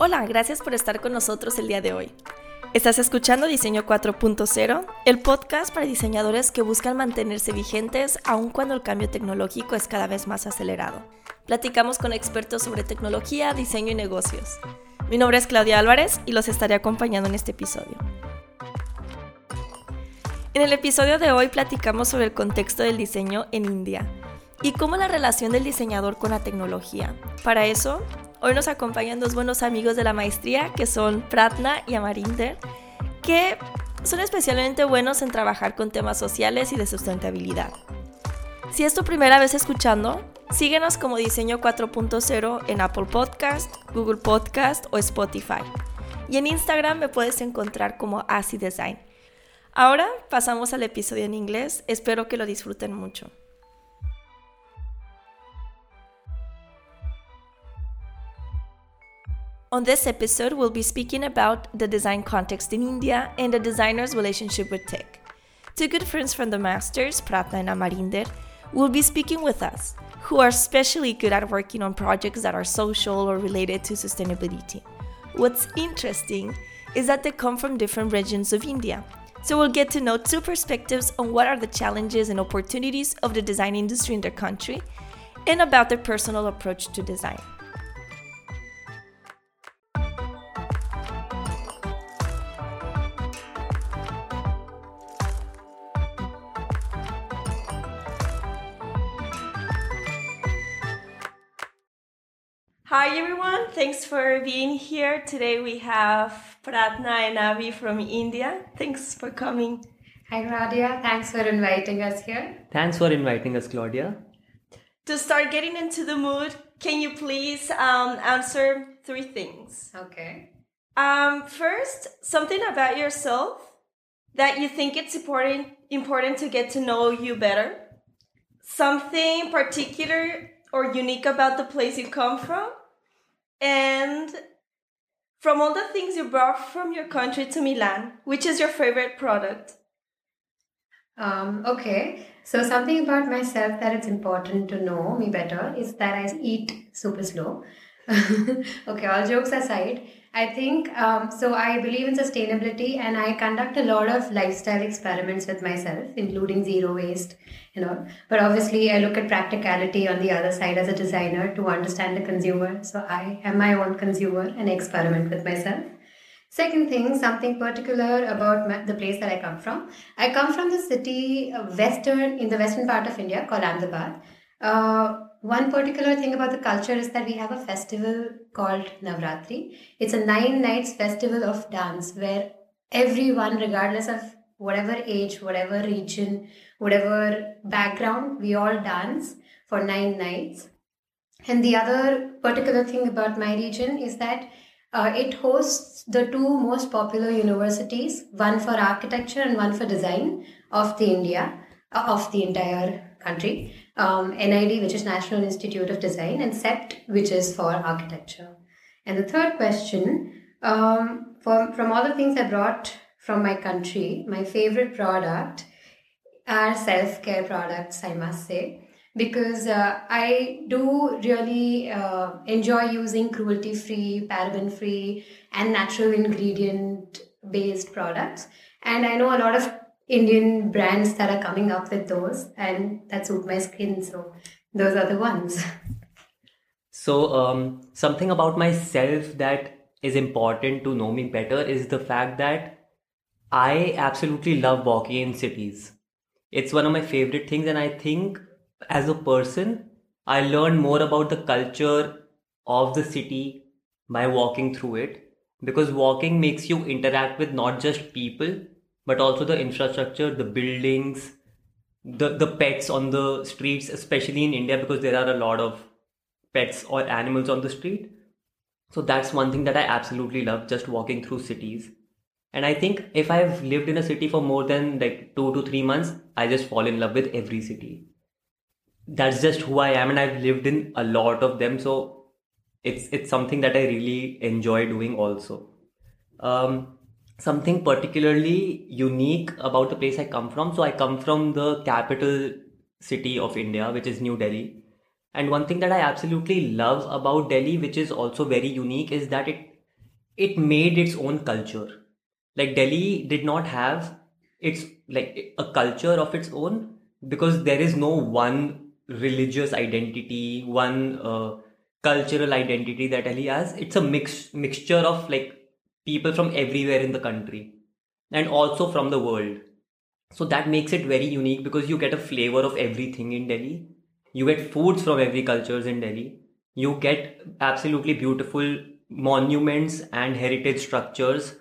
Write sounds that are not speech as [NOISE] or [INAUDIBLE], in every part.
Hola, gracias por estar con nosotros el día de hoy. Estás escuchando Diseño 4.0, el podcast para diseñadores que buscan mantenerse vigentes aun cuando el cambio tecnológico es cada vez más acelerado. Platicamos con expertos sobre tecnología, diseño y negocios. Mi nombre es Claudia Álvarez y los estaré acompañando en este episodio. En el episodio de hoy platicamos sobre el contexto del diseño en India y cómo la relación del diseñador con la tecnología. Para eso, Hoy nos acompañan dos buenos amigos de la maestría que son Pratna y Amarinder, que son especialmente buenos en trabajar con temas sociales y de sustentabilidad. Si es tu primera vez escuchando, síguenos como Diseño 4.0 en Apple Podcast, Google Podcast o Spotify. Y en Instagram me puedes encontrar como Asi Design. Ahora pasamos al episodio en inglés, espero que lo disfruten mucho. On this episode, we'll be speaking about the design context in India and the designer's relationship with tech. Two good friends from the masters, Pratna and Amarinder, will be speaking with us, who are especially good at working on projects that are social or related to sustainability. What's interesting is that they come from different regions of India. So we'll get to know two perspectives on what are the challenges and opportunities of the design industry in their country and about their personal approach to design. Thanks for being here. Today we have Prathna and Avi from India. Thanks for coming. Hi Claudia, thanks for inviting us here. Thanks for inviting us, Claudia. To start getting into the mood, can you please um, answer three things? Okay. Um, first, something about yourself that you think it's important important to get to know you better. Something particular or unique about the place you come from and from all the things you brought from your country to Milan, which is your favorite product? Um, okay, so something about myself that it's important to know me better is that I eat super slow. [LAUGHS] okay, all jokes aside, I think um, so. I believe in sustainability and I conduct a lot of lifestyle experiments with myself, including zero waste you know. But obviously, I look at practicality on the other side as a designer to understand the consumer. So I am my own consumer and experiment with myself. Second thing, something particular about my, the place that I come from. I come from the city uh, western in the western part of India called Ahmedabad. Uh, one particular thing about the culture is that we have a festival called Navratri. It's a nine nights festival of dance where everyone, regardless of whatever age, whatever region, whatever background, we all dance for nine nights. And the other particular thing about my region is that uh, it hosts the two most popular universities, one for architecture and one for design of the India, uh, of the entire country. Um, NID, which is National Institute of Design, and CEPT, which is for architecture. And the third question, um, from, from all the things I brought from my country, my favorite product are self care products, I must say, because uh, I do really uh, enjoy using cruelty free, paraben free, and natural ingredient based products. And I know a lot of Indian brands that are coming up with those and that suit my skin. So those are the ones. So, um, something about myself that is important to know me better is the fact that I absolutely love walking in cities. It's one of my favorite things, and I think as a person, I learn more about the culture of the city by walking through it because walking makes you interact with not just people but also the infrastructure, the buildings, the, the pets on the streets, especially in India because there are a lot of pets or animals on the street. So that's one thing that I absolutely love just walking through cities. And I think if I've lived in a city for more than like two to three months, I just fall in love with every city. That's just who I am, and I've lived in a lot of them. So it's it's something that I really enjoy doing also. Um, something particularly unique about the place I come from. So I come from the capital city of India, which is New Delhi. And one thing that I absolutely love about Delhi, which is also very unique, is that it it made its own culture. Like Delhi did not have its like a culture of its own because there is no one religious identity, one uh, cultural identity that Delhi has. It's a mix mixture of like people from everywhere in the country and also from the world. So that makes it very unique because you get a flavor of everything in Delhi. You get foods from every cultures in Delhi. You get absolutely beautiful monuments and heritage structures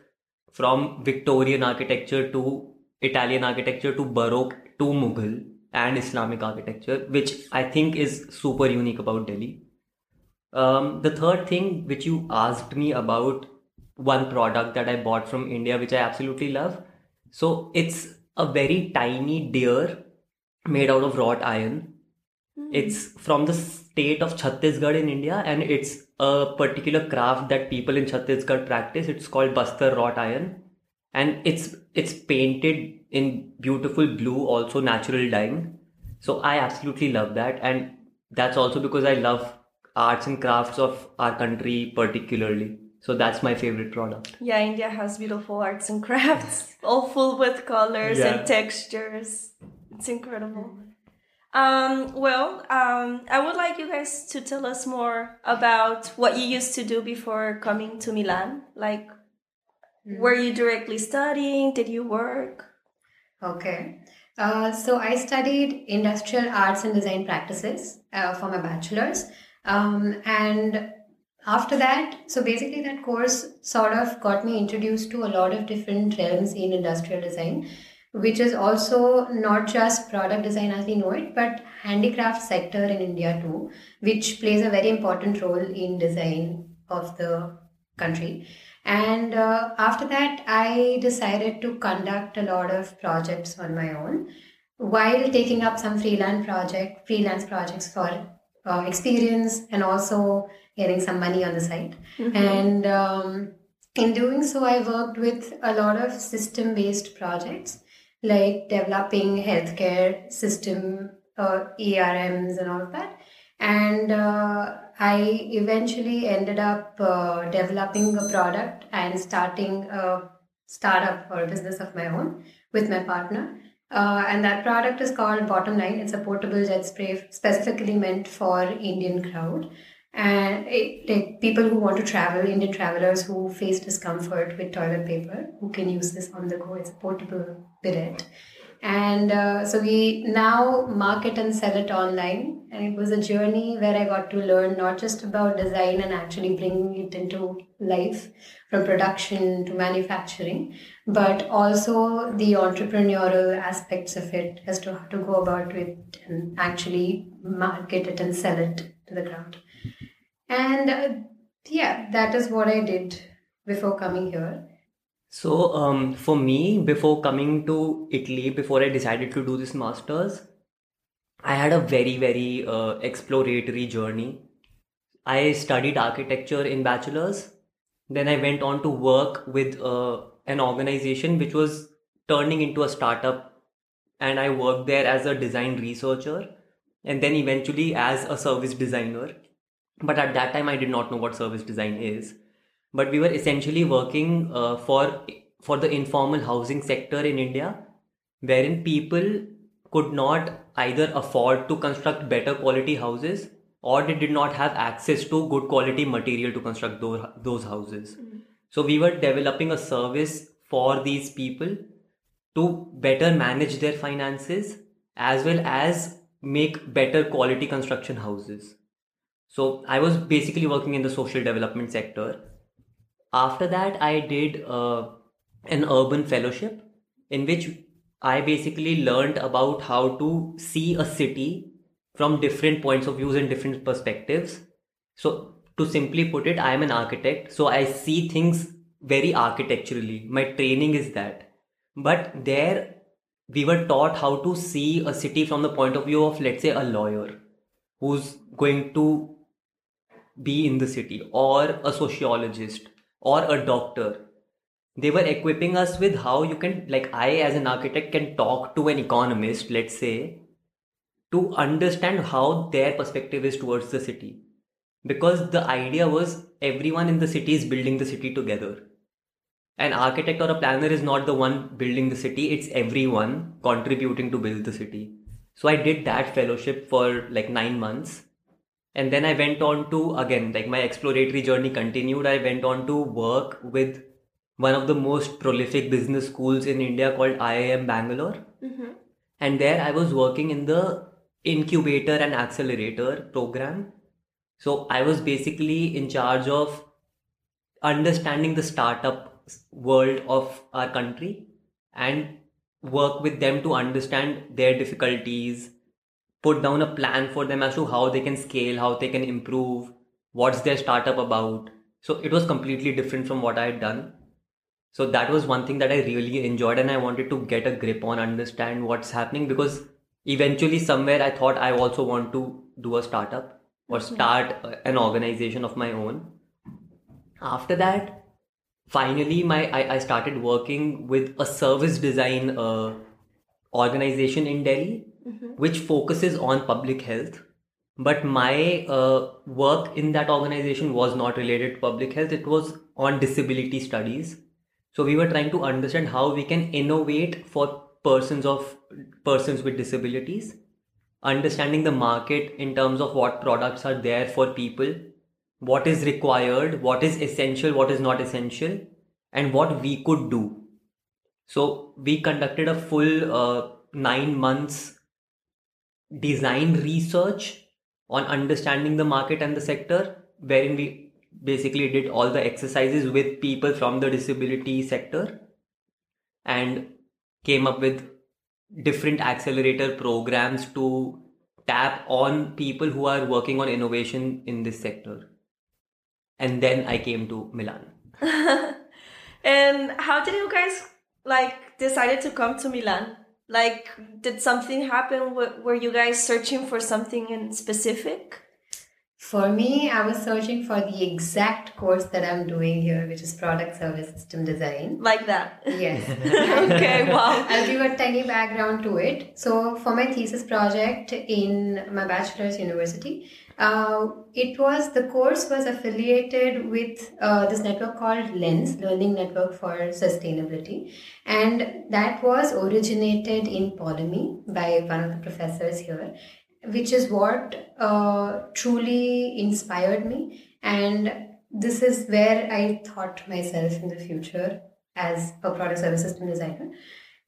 from Victorian architecture to Italian architecture to Baroque to Mughal and Islamic architecture, which I think is super unique about Delhi. Um, the third thing which you asked me about one product that I bought from India, which I absolutely love. So it's a very tiny deer made out of wrought iron. Mm. It's from the state of Chhattisgarh in India, and it's a particular craft that people in Chhattisgarh practice. It's called Bastar wrought iron, and it's it's painted in beautiful blue, also natural dyeing. So I absolutely love that, and that's also because I love arts and crafts of our country particularly. So that's my favorite product. Yeah, India has beautiful arts and crafts, [LAUGHS] all full with colors yeah. and textures. It's incredible. Um, well, um, I would like you guys to tell us more about what you used to do before coming to Milan. Like, mm. were you directly studying? Did you work? Okay. Uh, so I studied industrial arts and design practices uh, for my bachelor's. Um, and after that, so basically that course sort of got me introduced to a lot of different realms in industrial design, which is also not just product design as we know it, but handicraft sector in India too, which plays a very important role in design of the country. And uh, after that, I decided to conduct a lot of projects on my own while taking up some freelance project, freelance projects for uh, experience and also getting some money on the side. Mm-hmm. And um, in doing so, I worked with a lot of system based projects like developing healthcare system, uh, ERMs, and all of that. And uh, I eventually ended up uh, developing a product and starting a startup or a business of my own with my partner. Uh, and that product is called Bottom Line. It's a portable jet spray specifically meant for Indian crowd and it, like people who want to travel, Indian travelers who face discomfort with toilet paper, who can use this on the go. It's a portable bidet. And uh, so we now market and sell it online. And it was a journey where I got to learn not just about design and actually bringing it into life from production to manufacturing, but also the entrepreneurial aspects of it as to how to go about it and actually market it and sell it to the crowd. And uh, yeah, that is what I did before coming here. So, um, for me, before coming to Italy, before I decided to do this master's, I had a very, very uh, exploratory journey. I studied architecture in bachelor's. Then I went on to work with uh, an organization which was turning into a startup, and I worked there as a design researcher, and then eventually as a service designer but at that time i did not know what service design is. But we were essentially working uh, for for the informal housing sector in india wherein people could not either afford to construct better quality houses or they did not have access to good quality material to construct those, those houses. Mm-hmm. so we were developing a service for these people to better manage their finances as well as make better quality construction houses so I was basically working in the social development sector. After that, I did uh, an urban fellowship in which I basically learned about how to see a city from different points of views and different perspectives. So to simply put it, I am an architect, so I see things very architecturally. My training is that. But there we were taught how to see a city from the point of view of let's say a lawyer who's going to be in the city or a sociologist or a doctor. They were equipping us with how you can like i as an architect can talk to an economist let's say to understand how their perspective is towards the city. Because the idea was everyone in the city is building the city together. An architect or a planner is not the one building the city it's everyone contributing to build the city. So i did that fellowship for like 9 months and then i went on to again like my exploratory journey continued i went on to work with one of the most prolific business schools in India called IIM Bangalore. Mm-hmm. And there I was working in the incubator and accelerator program. So I was basically in charge of understanding the startup world of our country and work with them to understand their difficulties, put down a plan for them as to how they can scale, how they can improve, what's their startup about. So it was completely different from what I had done so that was one thing that i really enjoyed and i wanted to get a grip on understand what's happening because eventually somewhere i thought i also want to do a startup or mm-hmm. start an organization of my own after that finally my i, I started working with a service design uh, organization in delhi mm-hmm. which focuses on public health but my uh, work in that organization was not related to public health it was on disability studies so we were trying to understand how we can innovate for persons of persons with disabilities, understanding the market in terms of what products are there for people, what is required, what is essential, what is not essential, and what we could do. So we conducted a full uh, nine months design research on understanding the market and the sector, wherein we basically did all the exercises with people from the disability sector and came up with different accelerator programs to tap on people who are working on innovation in this sector. And then i came to milan. [LAUGHS] And how did you guys like decided to come to milan like did something happen were you guys searching for something in specific for me, I was searching for the exact course that I'm doing here, which is product service system design. Like that? Yes. [LAUGHS] okay, wow. [LAUGHS] I'll give a tiny background to it. So, for my thesis project in my bachelor's university, uh, it was the course was affiliated with uh, this network called Lens, Learning Network for Sustainability, and that was originated in Polimi by one of the professors here which is what uh, truly inspired me. And this is where I thought myself in the future as a product service system designer.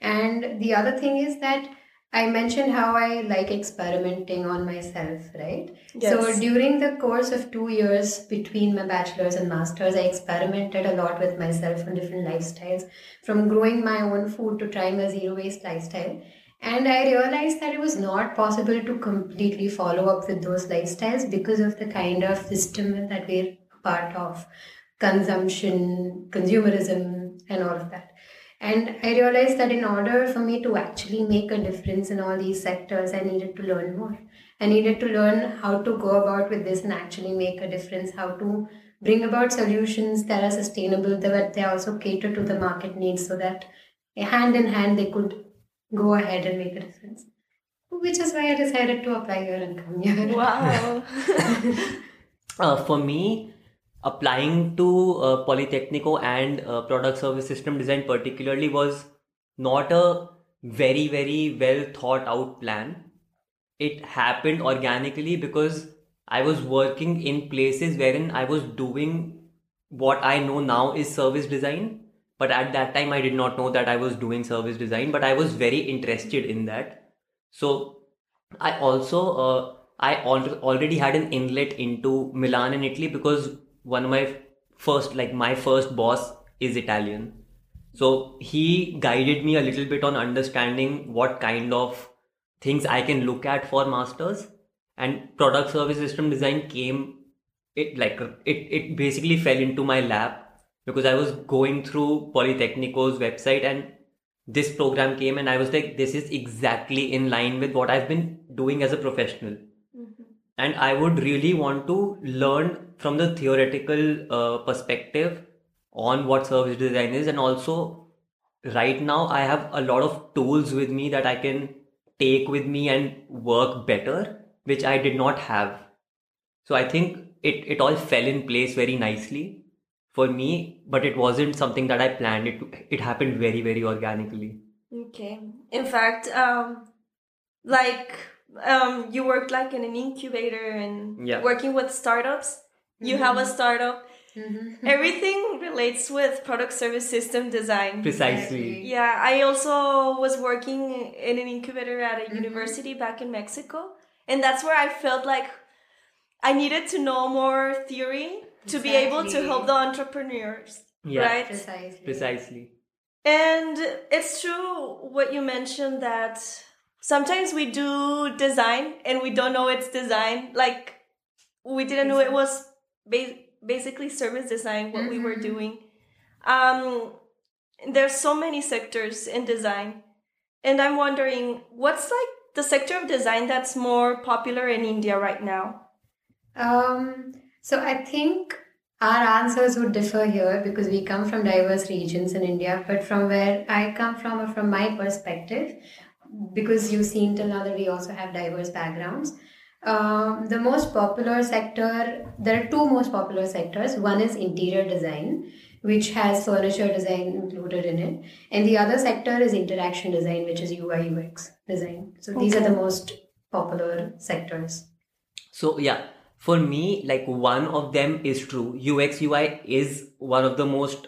And the other thing is that I mentioned how I like experimenting on myself, right? Yes. So during the course of two years between my bachelor's and master's, I experimented a lot with myself on different lifestyles, from growing my own food to trying a zero waste lifestyle. And I realized that it was not possible to completely follow up with those lifestyles because of the kind of system that we're part of consumption, consumerism, and all of that. And I realized that in order for me to actually make a difference in all these sectors, I needed to learn more. I needed to learn how to go about with this and actually make a difference, how to bring about solutions that are sustainable, that they also cater to the market needs so that hand in hand they could go ahead and make a difference. Which is why I decided to apply here and come here. Wow. [LAUGHS] [LAUGHS] uh, for me, applying to uh, Politecnico and uh, product service system design particularly was not a very, very well thought out plan. It happened organically because I was working in places wherein I was doing what I know now is service design but at that time i did not know that i was doing service design but i was very interested in that so i also uh, i al- already had an inlet into milan in italy because one of my first like my first boss is italian so he guided me a little bit on understanding what kind of things i can look at for masters and product service system design came it like it, it basically fell into my lap because I was going through Politecnico's website and this program came and I was like, this is exactly in line with what I've been doing as a professional. And I would really want to learn from the theoretical uh, perspective on what service design is, and also right now I have a lot of tools with me that I can take with me and work better, which I did not have. So I think it, it all fell in place very nicely for me, but it wasn't something that I planned. It it happened very, very organically. Okay. In fact, um, like um, you worked like in an incubator and Yeah. working with startups. You have a startup. Mhm. [LAUGHS] Everything relates with product service system design. Precisely. Yeah, I also was working in an incubator at a university back in Mexico, and that's where I felt like I needed to know more theory to be able to help the entrepreneurs, Yeah. right? Precisely. Precisely. And it's true what you mentioned that sometimes we do design and we don't know it's design. Like we didn't know it was ba- basically service design what we were Mhm. doing. Um, there's so many sectors in design, and I'm wondering what's like the sector of design that's more popular in India right now. Um, so I think our answers would differ here because we come from diverse regions in India. But from where I come from, or from my perspective, because you've seen till now that we also have diverse backgrounds. Um, the most popular sector, there are two most popular sectors. One is interior design, which has furniture design included in it, and the other sector is interaction design, which is UI UX design. So these are the most popular sectors. So yeah, for me, like one of them is true. UX UI is one of the most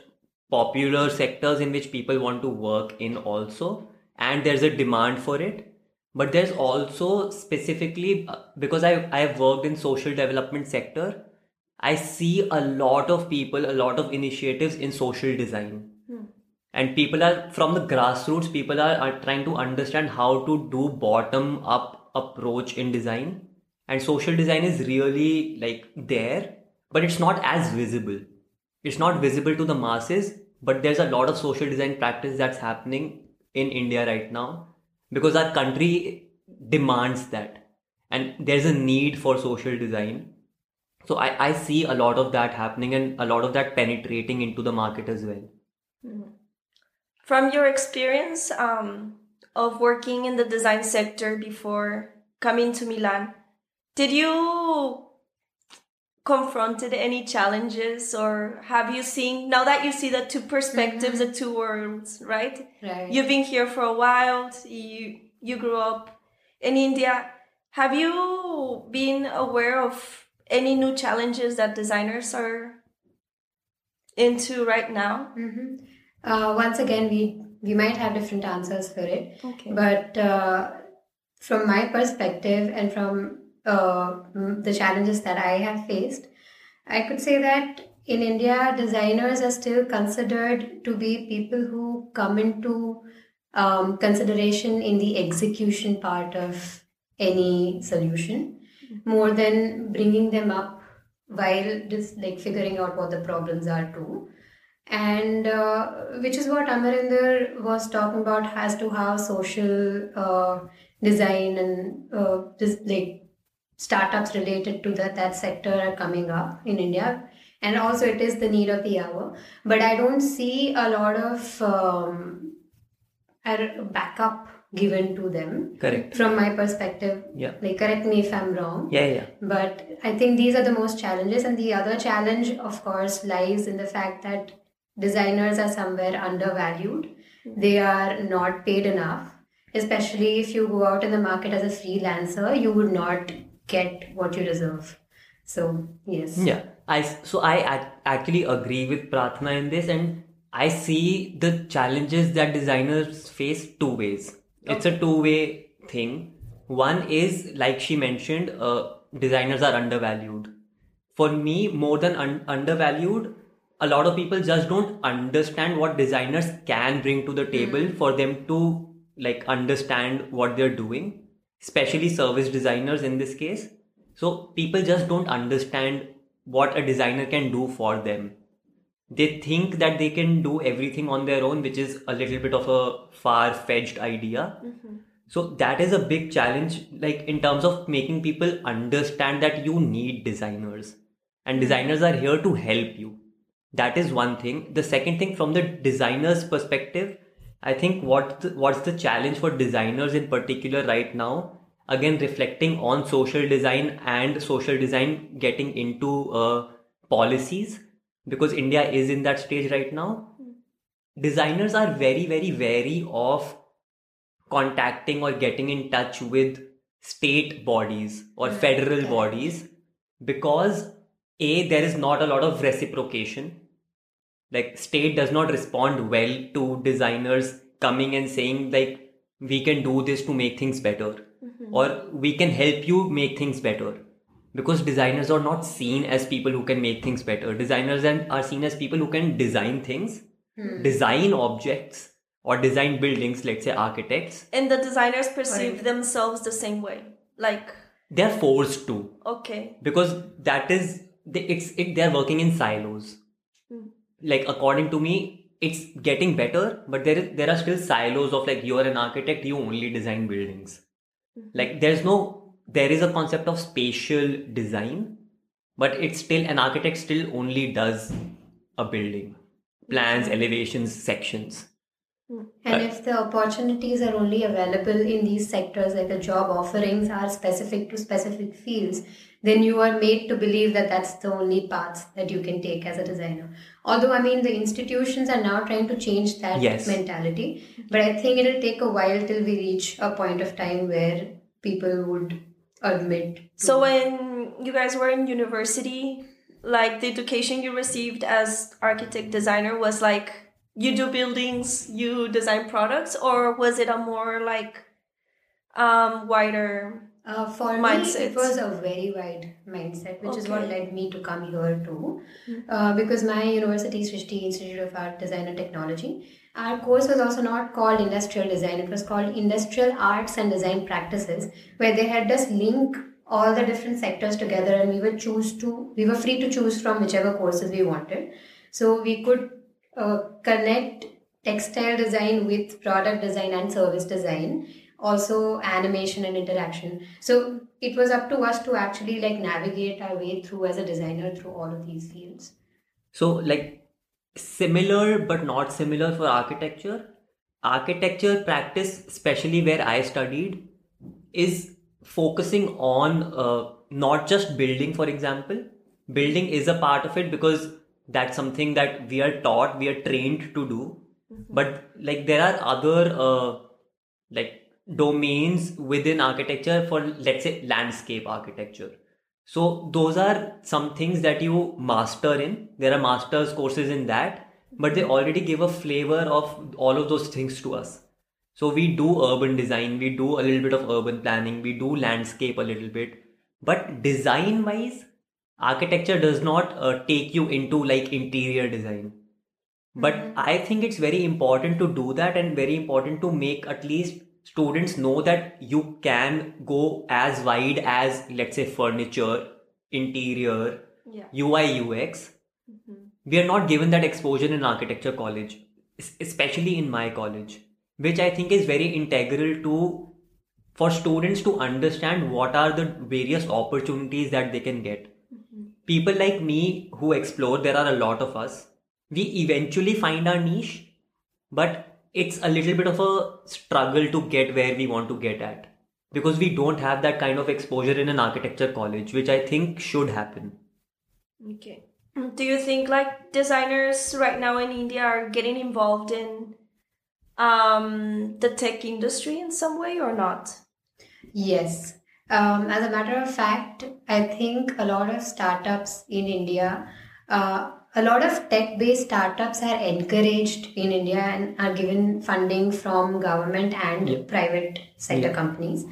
popular sectors in which people want to work in also, and there's a demand for it. But there's also specifically uh, because I I have worked in social development sector, I see a lot of people, a lot of initiatives in social design. And people are from the grassroots, people are, are trying to understand how to do bottom up approach in design and social design is really like there but it's not as visible it's not visible to the masses but there's a lot of social design practice that's happening in india right now because our country demands that. And there's a need for social design. So I, I see a lot of that happening and a lot of that penetrating into the market as well. From your experience um, of working in the design sector before coming to Milan, did you confronted any challenges or have you seen now that you see the two perspectives, the two worlds, right? Right. You've been here for a while, you you grew up in India. Have you been aware of any new challenges that designers are into right now? hmm Uh, once again, we we might have different answers for it, Okay. but uh, from my perspective and from uh, the challenges that I have faced, I could say that in India, designers are still considered to be people who come into um, consideration in the execution part of any solution more than bringing them up while just like figuring out what the problems are too. And uh, which is what Amarinder was talking about as to how social uh, design and uh, this like startups related to that that sector are coming up in India, and also it is the need of the hour. But I don't see a lot of um, backup given to them correct from my perspective. yeah Like, correct me if I'm wrong. yeah yeah But I think these are the most challenges. And the other challenge, of course, lies in the fact that designers are somewhere undervalued. They are not paid enough. Especially if you go out in the market as a freelancer, you would not get what you deserve. So, yes. Yeah, I so I actually agree with Prathna in this, and I see the challenges that designers face two ways. It's a two-way thing. One is like she mentioned, uh, designers are undervalued. For me, more than un- undervalued, a lot of people just don't understand what designers can bring to the table for them to like understand what they're doing, especially service designers in this case. So people just don't understand what a designer can do for them. They think that they can do everything on their own, which is a little bit of a far fetched idea. Mm-hmm. So that is a big challenge, like in terms of making people understand that you need designers and mm-hmm. designers are here to help you. that is one thing. The second thing, from the designer's perspective, I think what the, what's the challenge for designers in particular right now? Again, reflecting on social design and social design getting into uh, policies because India is in that stage right now. Designers are very, very wary of contacting or getting in touch with state bodies or Mm, federal bodies because a there is not a lot of reciprocation like state does not respond well to designers coming and saying like we can do this to make things better or we can help you make things better because designers are not seen as people who can make things better designers and are seen as people who can design things Hmm. design objects or design buildings let's say architects And the designers perceive Right. themselves the same way. Like, they're forced to okay. because that is they, it's it they're working in silos. Like according to me it's getting better but there is there are still silos of like you're an architect you only design buildings. Mm-hmm. Like there's no there is a concept of spatial design but it's still an architect still only does a building. Plans mm-hmm. elevations sections. Mm. And if the opportunities are only available in these sectors, like the job offerings are specific to specific fields, then you are made to believe that that's the only path that you can take as a designer. Although, I mean, the institutions are now trying to change that Yes. mentality, but I think it'll take a while till we reach a point of time where people would admit. to- So when you guys were in university, like the education you received as architect designer was like you do buildings, you design products, or was it a more like um wider Uh, for me, it was a very wide mindset, which is what led me to come here too. Uh, because my university, Srishti Institute of Art, Design and Technology, our course was also not called industrial design. It was called industrial arts and design practices, where they had us link all the different sectors together, and we would choose to. We were free to choose from whichever courses we wanted. So we could uh, connect textile design with product design and service design also animation and interaction so it was up to us to actually like navigate our way through as a designer through all of these fields So, like, similar but not similar for architecture. Architecture practice, especially where I studied, is focusing on uh, not just building, for example. Building is a part of it because that's something that we are taught, we are trained to do. But, like, there are other, uh, like, domains within architecture for, let's say, landscape architecture. So those are some things that you master in. There are master's courses in that, but they already give a flavor of all of those things to us. So we do urban design, we do a little bit of urban planning, we do landscape a little bit, but design wise, architecture does not uh, take you into like interior design. But I think it's very important to do that and very important to make at least students know that you can go as wide as let's say furniture interior yeah. Ui ux mm-hmm. we are not given that exposure in architecture college especially in my college which i think is very integral to for students to understand what are the various opportunities that they can get. Mm-hmm. People like me who explore there are a lot of us. We eventually find our niche but it's a little bit of a struggle to get where we want to get at. Because we don't have that kind of exposure in an architecture college which i think should happen. Okay. Do you think like designers right now in india are getting involved in um the tech industry in some way or not? Yes. Um, as a matter of fact i think a lot of startups in india uh, a lot of tech based startups are encouraged in india and are given funding from government and Yeah. private sector Yeah. companies.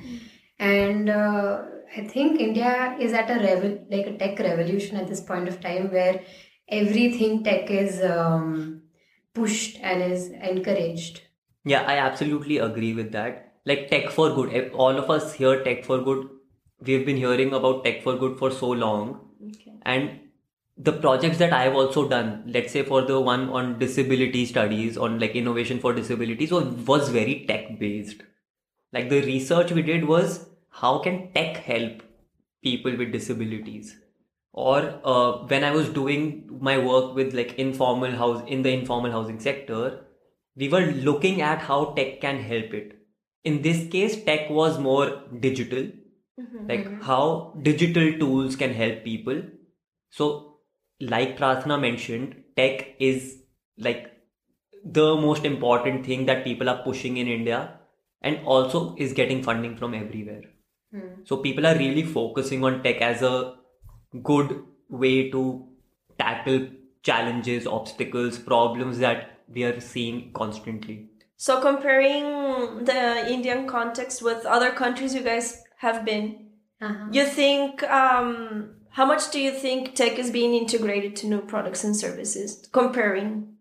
And uh, i think india is at a revel- like a tech revolution at this point of time where everything tech is um, pushed and is encouraged. Yeah i absolutely agree with that. Like tech for good. All of us here tech for good we've been hearing about tech for good for so long. Okay. And the projects that i've also done let's say for the one on disability studies on like innovation for disabilities was, was very tech based like the research we did was how can tech help people with disabilities? Or uh, when I was doing my work with like informal house in the informal housing sector, we were looking at how tech can help it. In this case, tech was more digital, like how digital tools can help people. So, like Prathna mentioned, tech is like the most important thing that people are pushing in India and also is getting funding from everywhere. So people are really focusing on tech as a good way to tackle challenges, obstacles, problems that we are seeing constantly. So comparing the Indian context with other countries you guys have been, Uh-huh. you think um, how much do you think tech is being integrated to new products and services? Comparing.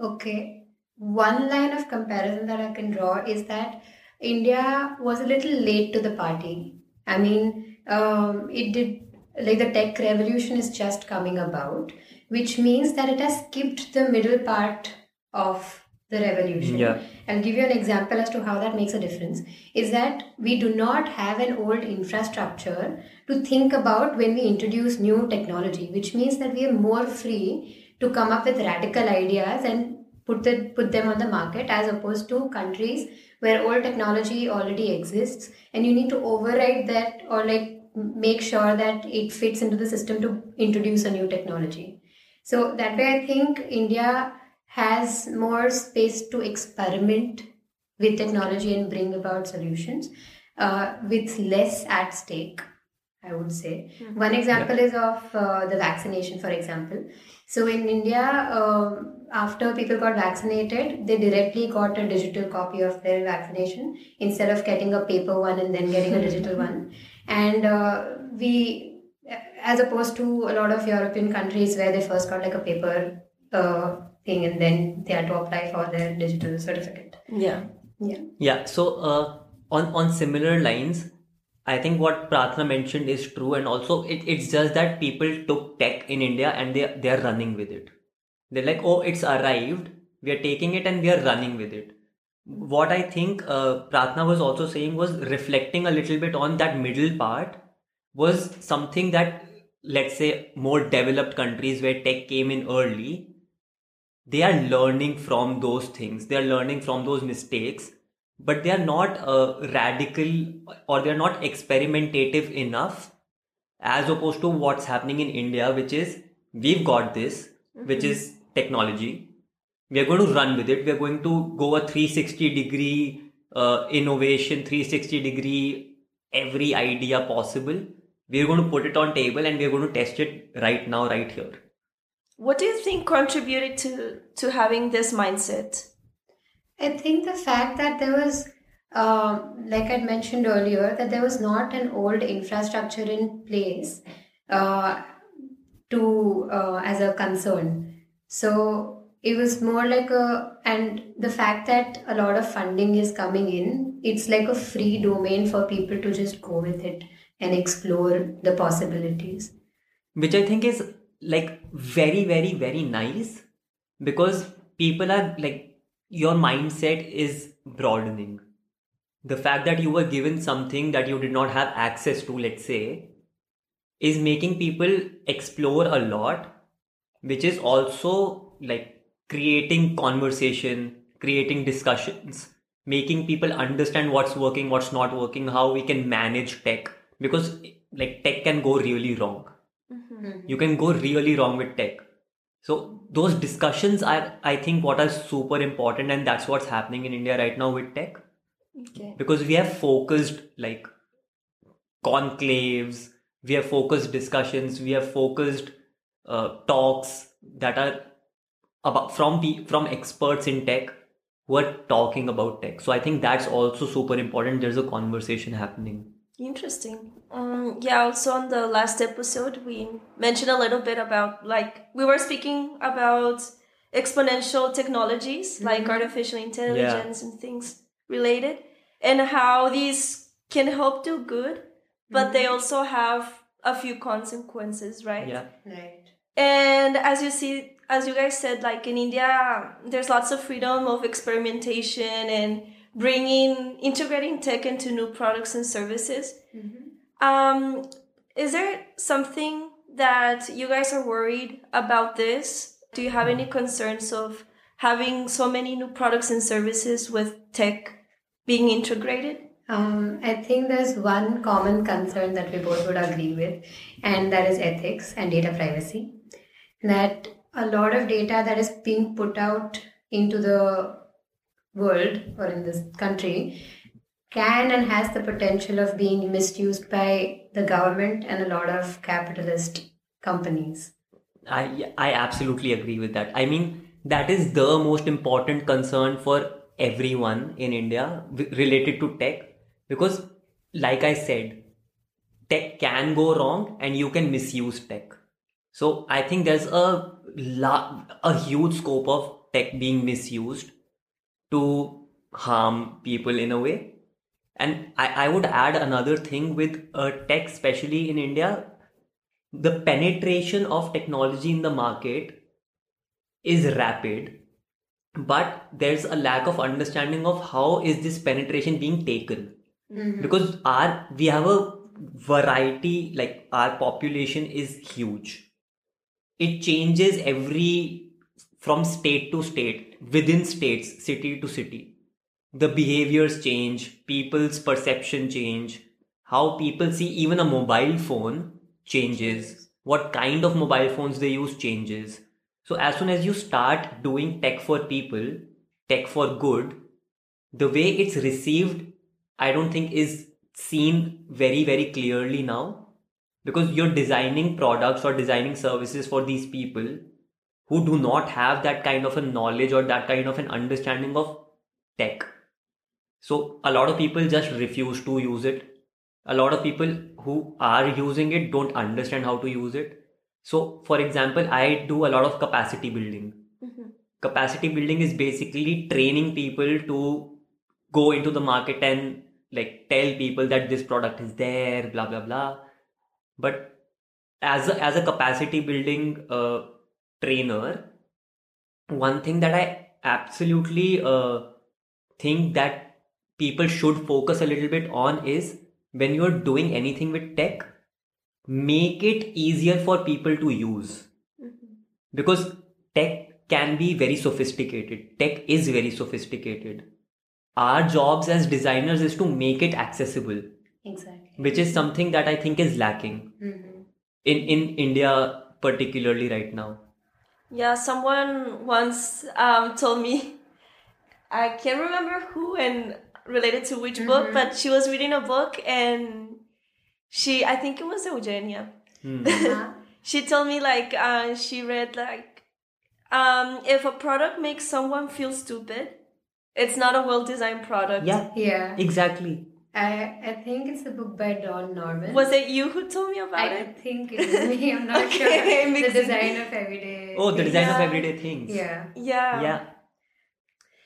Okay. One line of comparison that I can draw is that India was a little late to the party. I mean, um, it did, like the tech revolution is just coming about, which means that it has skipped the middle part of the revolution. Yeah. I'll give you an example as to how that makes a difference. Is that we do not have an old infrastructure to think about when we introduce new technology, which means that we are more free to come up with radical ideas and put the, put them on the market as opposed to countries where old technology already exists and you need to override that or like make sure that it fits into the system to introduce a new technology. So that way, I think India has more space to experiment with technology and bring about solutions uh, with less at stake. I would say one example is of uh, the vaccination, for example. So in India, um after people got vaccinated, they directly got a digital copy of their vaccination instead of getting a paper one and then getting a digital [LAUGHS] one. And uh, we, as opposed to a lot of European countries where they first got like a paper uh, thing and then they had to apply for their digital certificate. Yeah. Yeah. Yeah, so uh, on on similar lines, I think what Prathna mentioned is true, and also it, it's just that people took tech in India and they they are running with it. They're like, oh, it's arrived, we are taking it and we are running with it. What I think uh, Prathna was also saying was reflecting a little bit on that middle part was something that let's say more developed countries where tech came in early they are learning from those things. They are learning from those mistakes but they are not uh, radical or they are not experimentative enough as opposed to what's happening in india which is we've got this which is technology. We are going to run with it. We are going to go a 360 degree uh, innovation 360 degree every idea possible. We are going to put it on table and we are going to test it right now right here What do you think contributed to to having this mindset? I think the fact that there was, um, like I'd mentioned earlier, that there was not an old infrastructure in place uh, to uh, as a concern. So it was more like a, and the fact that a lot of funding is coming in, it's like a free domain for people to just go with it and explore the possibilities. which I think is like very, very, very nice because people are like your mindset is broadening. The fact that you were given something that you did not have access to, let's say, is making people explore a lot, which is also like creating conversation, creating discussions, making people understand what's working, what's not working, how we can manage tech because like tech can go really wrong you can go really wrong with tech. So those discussions are i think what are super important and that's what's happening in india right now with tech. Okay. because we have focused like conclaves we have focused discussions we have focused uh, talks that are about from from experts in tech who are talking about tech. So i think that's also super important. There's a conversation happening Interesting. Um, yeah, also on the last episode, we mentioned a little bit about like we were speaking about exponential technologies like artificial intelligence and things related, and how these can help do good, but they also have a few consequences, right? yeah Right. And as you see, as you guys said, like in India, there's lots of freedom of experimentation and bringing, integrating tech into new products and services. Um, is there something that you guys are worried about this? Do you have any concerns of having so many new products and services with tech being integrated? Um, I think there's one common concern that we both would agree with, and that is ethics and data privacy. That a lot of data that is being put out into the world or in this country can and has the potential of being misused by the government and a lot of capitalist companies. I I absolutely agree with that. I mean, that is the most important concern for everyone in India related to tech because like I said, tech can go wrong and you can misuse tech. So I think there's a la- a huge scope of tech being misused to harm people in a way. And I, I would add another thing with uh, tech, especially in India, the penetration of technology in the market is rapid, but there's a lack of understanding of how is this penetration being taken. Mm-hmm. Because our we have a variety, like our population is huge. It changes every from state to state, within states, city to city. The behaviors change, people's perception change, how people see even a mobile phone changes, what kind of mobile phones they use changes. So as soon as you start doing tech for people, tech for good, the way it's received, I don't think is seen very, very clearly now. Because you're designing products or designing services for these people who do not have that kind of a knowledge or that kind of an understanding of tech so a lot of people just refuse to use it. A lot of people who are using it don't understand how to use it. So, for example, I do a lot of capacity building. Mm-hmm. Capacity building is basically training people to go into the market and like tell people that this product is there, blah blah blah. But as a, as a capacity building uh, trainer, one thing that I absolutely uh, think that people should focus a little bit on is when you're doing anything with tech, make it easier for people to use. Mm-hmm. Because tech can be very sophisticated. Tech is very sophisticated. Our jobs as designers is to make it accessible. Exactly. Which is something that I think is lacking mm-hmm. in, in India, particularly right now. Yeah, someone once um, told me, I can't remember who, and related to which mm-hmm. book, but she was reading a book and she, I think it was Eugenia. Mm. [LAUGHS] she told me like uh, she read like um, if a product makes someone feel stupid, it's not a well designed product. Yeah, yeah, exactly. I, I think it's a book by Don Norman. Was it you who told me about I it? I think it was me. I'm not [LAUGHS] okay, sure. The design of everyday. Oh, the design yeah. of everyday things. Yeah. Yeah. Yeah.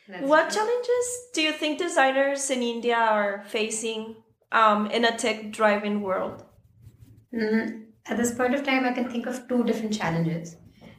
That's what true. challenges do you think designers in India are facing um, in a tech driven world? Mm, at this point of time, I can think of two different challenges.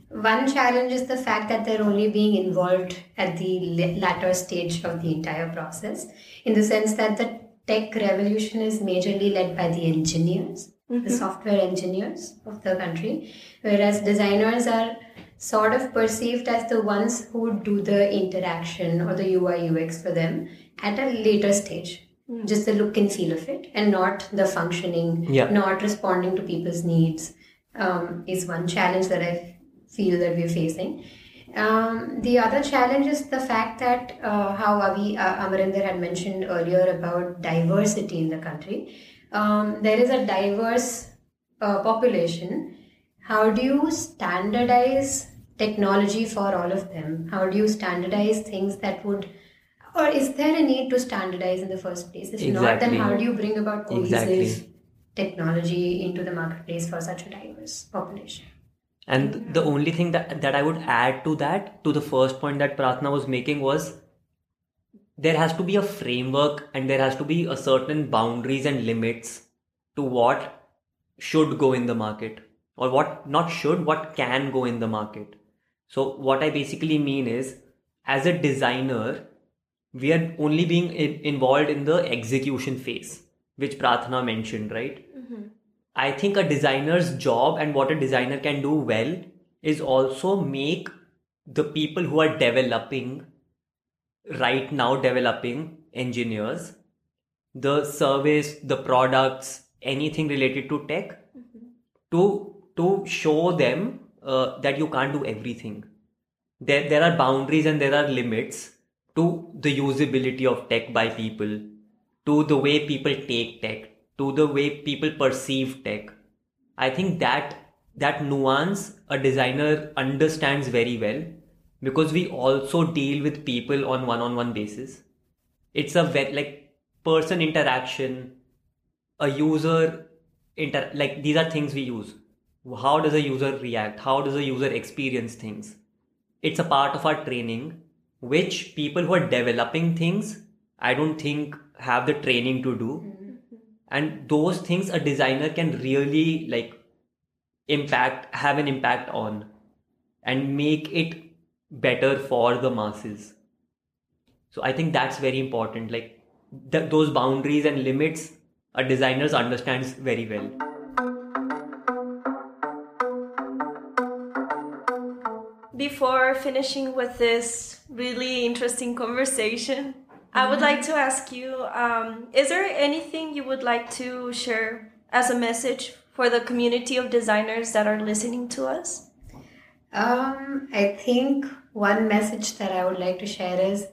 One challenge is the fact that they're only being involved at the latter stage of the entire process, in the sense that the tech revolution is majorly led by the engineers, Mm-hmm. the software engineers of the country, whereas designers are sort of perceived as the ones who do the interaction or the UI UX for them at a later stage. Mm. Just the look and feel of it, and not the functioning, Yeah. not responding to people's needs, um, is one challenge that I feel that we're facing. Um, the other challenge is the fact that uh, how Avi uh, Amarinder had mentioned earlier about diversity in the country. Um, there is a diverse uh, population. How do you standardize technology for all of them? How do you standardize things that would, or is there a need to standardize in the first place? If not, then how do you bring about cohesive Exactly. technology into the marketplace for such a diverse population? And the only thing that, that I would add to that, to the first point that Prathna was making, was there has to be a framework and there has to be a certain boundaries and limits to what should go in the market or what not should, what can go in the market. So, what I basically mean is, as a designer, we are only being involved in the execution phase, which Prathna mentioned, right? I think a designer's job and what a designer can do well is also make the people who are developing right now developing engineers the service the products anything related to tech to to show them uh, that you can't do everything. There there are boundaries and there are limits to the usability of tech by people to the way people take tech to the way people perceive tech. I think that that nuance a designer understands very well because we also deal with people on one-on-one basis. It's a very like person interaction a user inter like these are things we use. How does a user react? How does a user experience things? It's a part of our training which people who are developing things i don't think have the training to do hmm. And those things a designer can really like impact have an impact on and make it better for the masses. So i think that's very important. Like th- those boundaries and limits a designer understands very well. Before finishing with this really interesting conversation, I would like to ask you um, Is there anything you would like to share as a message for the community of designers that are listening to us? Um, I think one message that I would like to share is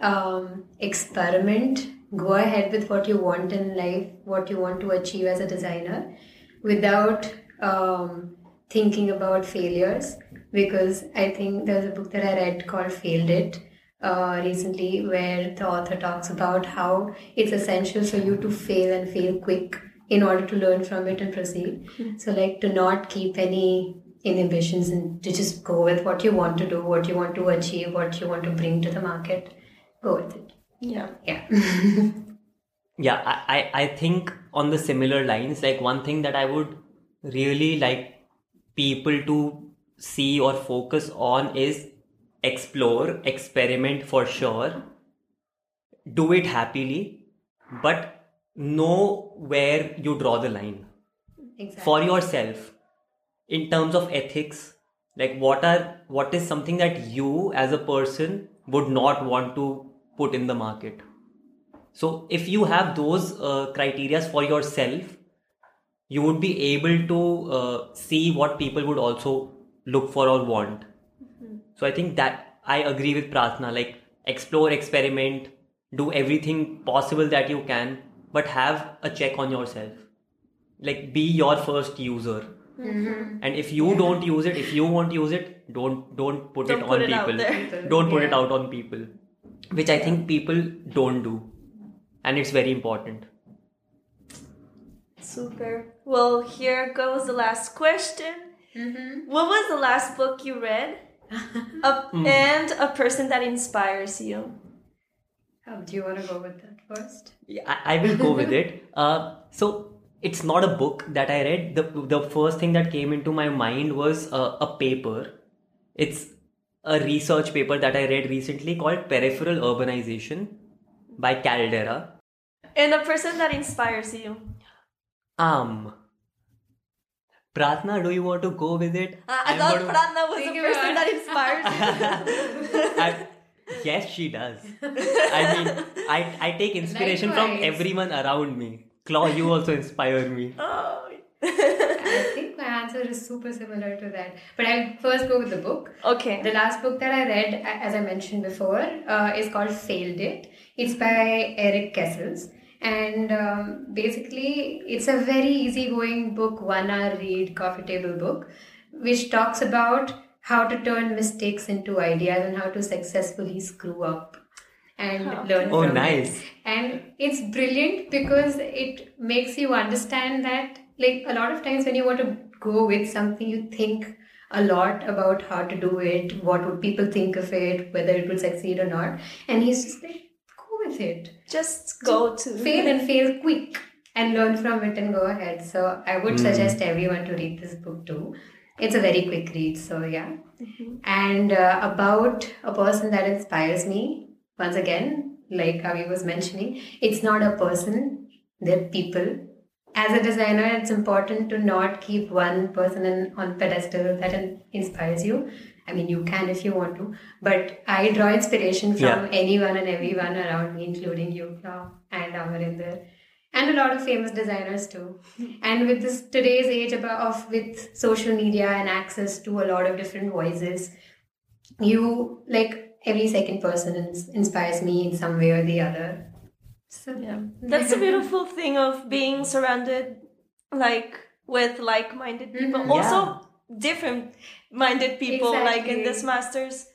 um, experiment. Go ahead with what you want in life, what you want to achieve as a designer, without um, thinking about failures. Because I think there's a book that I read called Failed It uh, recently, where the author talks about how it's essential for you to fail and fail quick in order to learn from it and proceed. So, like, to not keep any inhibitions and to just go with what you want to do, what you want to achieve, what you want to bring to the market. Go with it. Yeah. Yeah. [LAUGHS] yeah I, I I think on the similar lines like one thing that i would really like people to see or focus on is explore experiment for sure do it happily but know where you draw the line. Exactly. for yourself in terms of ethics like what are what is something that you as a person would not want to put in the market? So if you have those uh, criterias for yourself you would be able to uh, see what people would also look for or want so i think that i agree with prathna like explore experiment do everything possible that you can but have a check on yourself. Like be your first user. Mm-hmm. And if you don't use it if you won't use it don't don't put Don't it put on it people. [LAUGHS] don't put it out on people which i think people don't do. And it's very important. Super. Well, here goes the last question. Mm-hmm. What was the last book you read? A- [LAUGHS] And a person that inspires you. Do you want to go with that first? Yeah, I, I will go with it. [LAUGHS] Uh, so it's not a book that I read. The the first thing that came into my mind was uh, a paper. It's a research paper that I read recently called Peripheral Urbanization by Caldeira. And a person that inspires you. Um, Prathna, do you want to go with it? Uh, I I'm thought gonna- Prathna was Think the person about- that inspires you. [LAUGHS] I, yes, she does. I mean, I, I take inspiration from everyone around me. Claw, you also inspire me. [LAUGHS] oh. I think my answer is super similar to that. But I'll first go with the book. okay. The last book that I read, as I mentioned before, uh, is called Failed It. It's by Erik Kessels. And um, basically, it's a very easygoing book, one hour read, coffee table book, which talks about how to turn mistakes into ideas and how to successfully screw up and learn Oh, from it. nice. And it's brilliant because it makes you understand that, like, a lot of times when you want to go with something, you think a lot about how to do it, what would people think of it, whether it will succeed or not. And he's just like, go with it. Just go to. Fail and fail quick and learn from it and go ahead. So I would suggest everyone to read this book too. It's a very quick read, so yeah. And uh, about a person that inspires me, once again, like Avi was mentioning, it's not a person, they're people as a designer, it's important to not keep one person in, on pedestal that in- inspires you. I mean, you can if you want to, but I draw inspiration from Yeah. anyone and everyone around me, including you Flaw, and Amarinder, and a lot of famous designers too. And with this today's age about of with social media and access to a lot of different voices, you like every second person ins- inspires me in some way or the other. So Yeah. That's the beautiful thing of being surrounded like with like-minded people. Mhm. Also different minded people like in this masters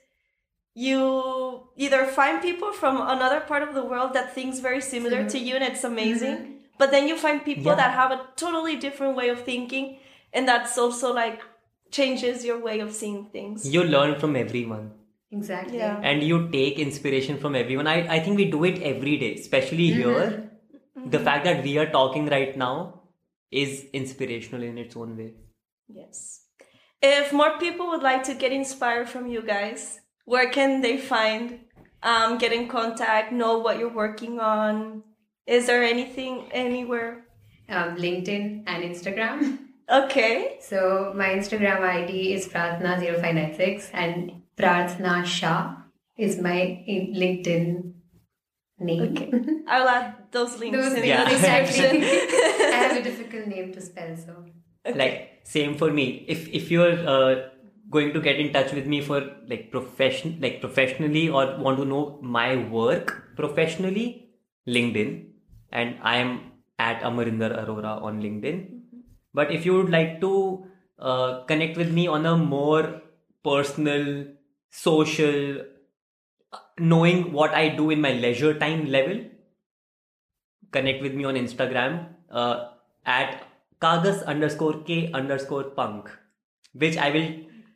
you either find people from another part of the world that thinks very similar Mhm. to you and it's amazing Mhm. but then you find people Yeah. that have a totally different way of thinking and that's also like changes your way of seeing things You learn from everyone Exactly. Yeah. and you take inspiration from everyone. I, I think we do it every day, especially Mm-hmm. here. The fact that we are talking right now is inspirational in its own way. Yes. If more people would like to get inspired from you guys, where can they find, um, get in contact, know what you're working on? Is there anything anywhere? Um, LinkedIn and Instagram. Okay. So my Instagram ID is Prathna0596 and Prathna Shah is my LinkedIn name. Okay. I'll add those links Those in things, Yeah. [LAUGHS] the description. [LAUGHS] I have a difficult name to spell, so. Like same for me. If if you're uh, going to get in touch with me for like profession like professionally or want to know my work professionally, LinkedIn, and I am at Amarinder Arora on LinkedIn. But if you would like to uh, connect with me on a more personal, social, knowing what I do in my leisure time level, connect with me on Instagram uh, at kagas underscore k underscore punk, which I will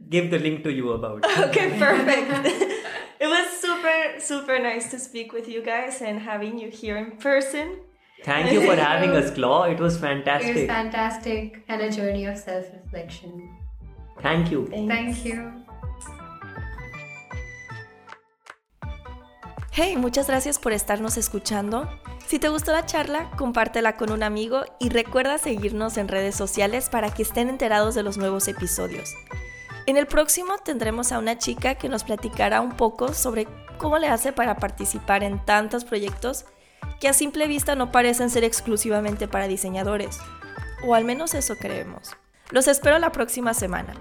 give the link to you about. [LAUGHS] okay, perfect. it was super, super nice to speak with you guys and having you here in person. Thank you for having us, Claw. It was It was fantastic. fantastic and a journey of self reflection. Thank you. Thank you. Hey, muchas gracias por estarnos escuchando. Si te gustó la charla, compártela con un amigo y recuerda seguirnos en redes sociales para que estén enterados de los nuevos episodios. En el próximo tendremos a una chica que nos platicará un poco sobre cómo le hace para participar en tantos proyectos que a simple vista no parecen ser exclusivamente para diseñadores. O al menos eso creemos. Los espero la próxima semana.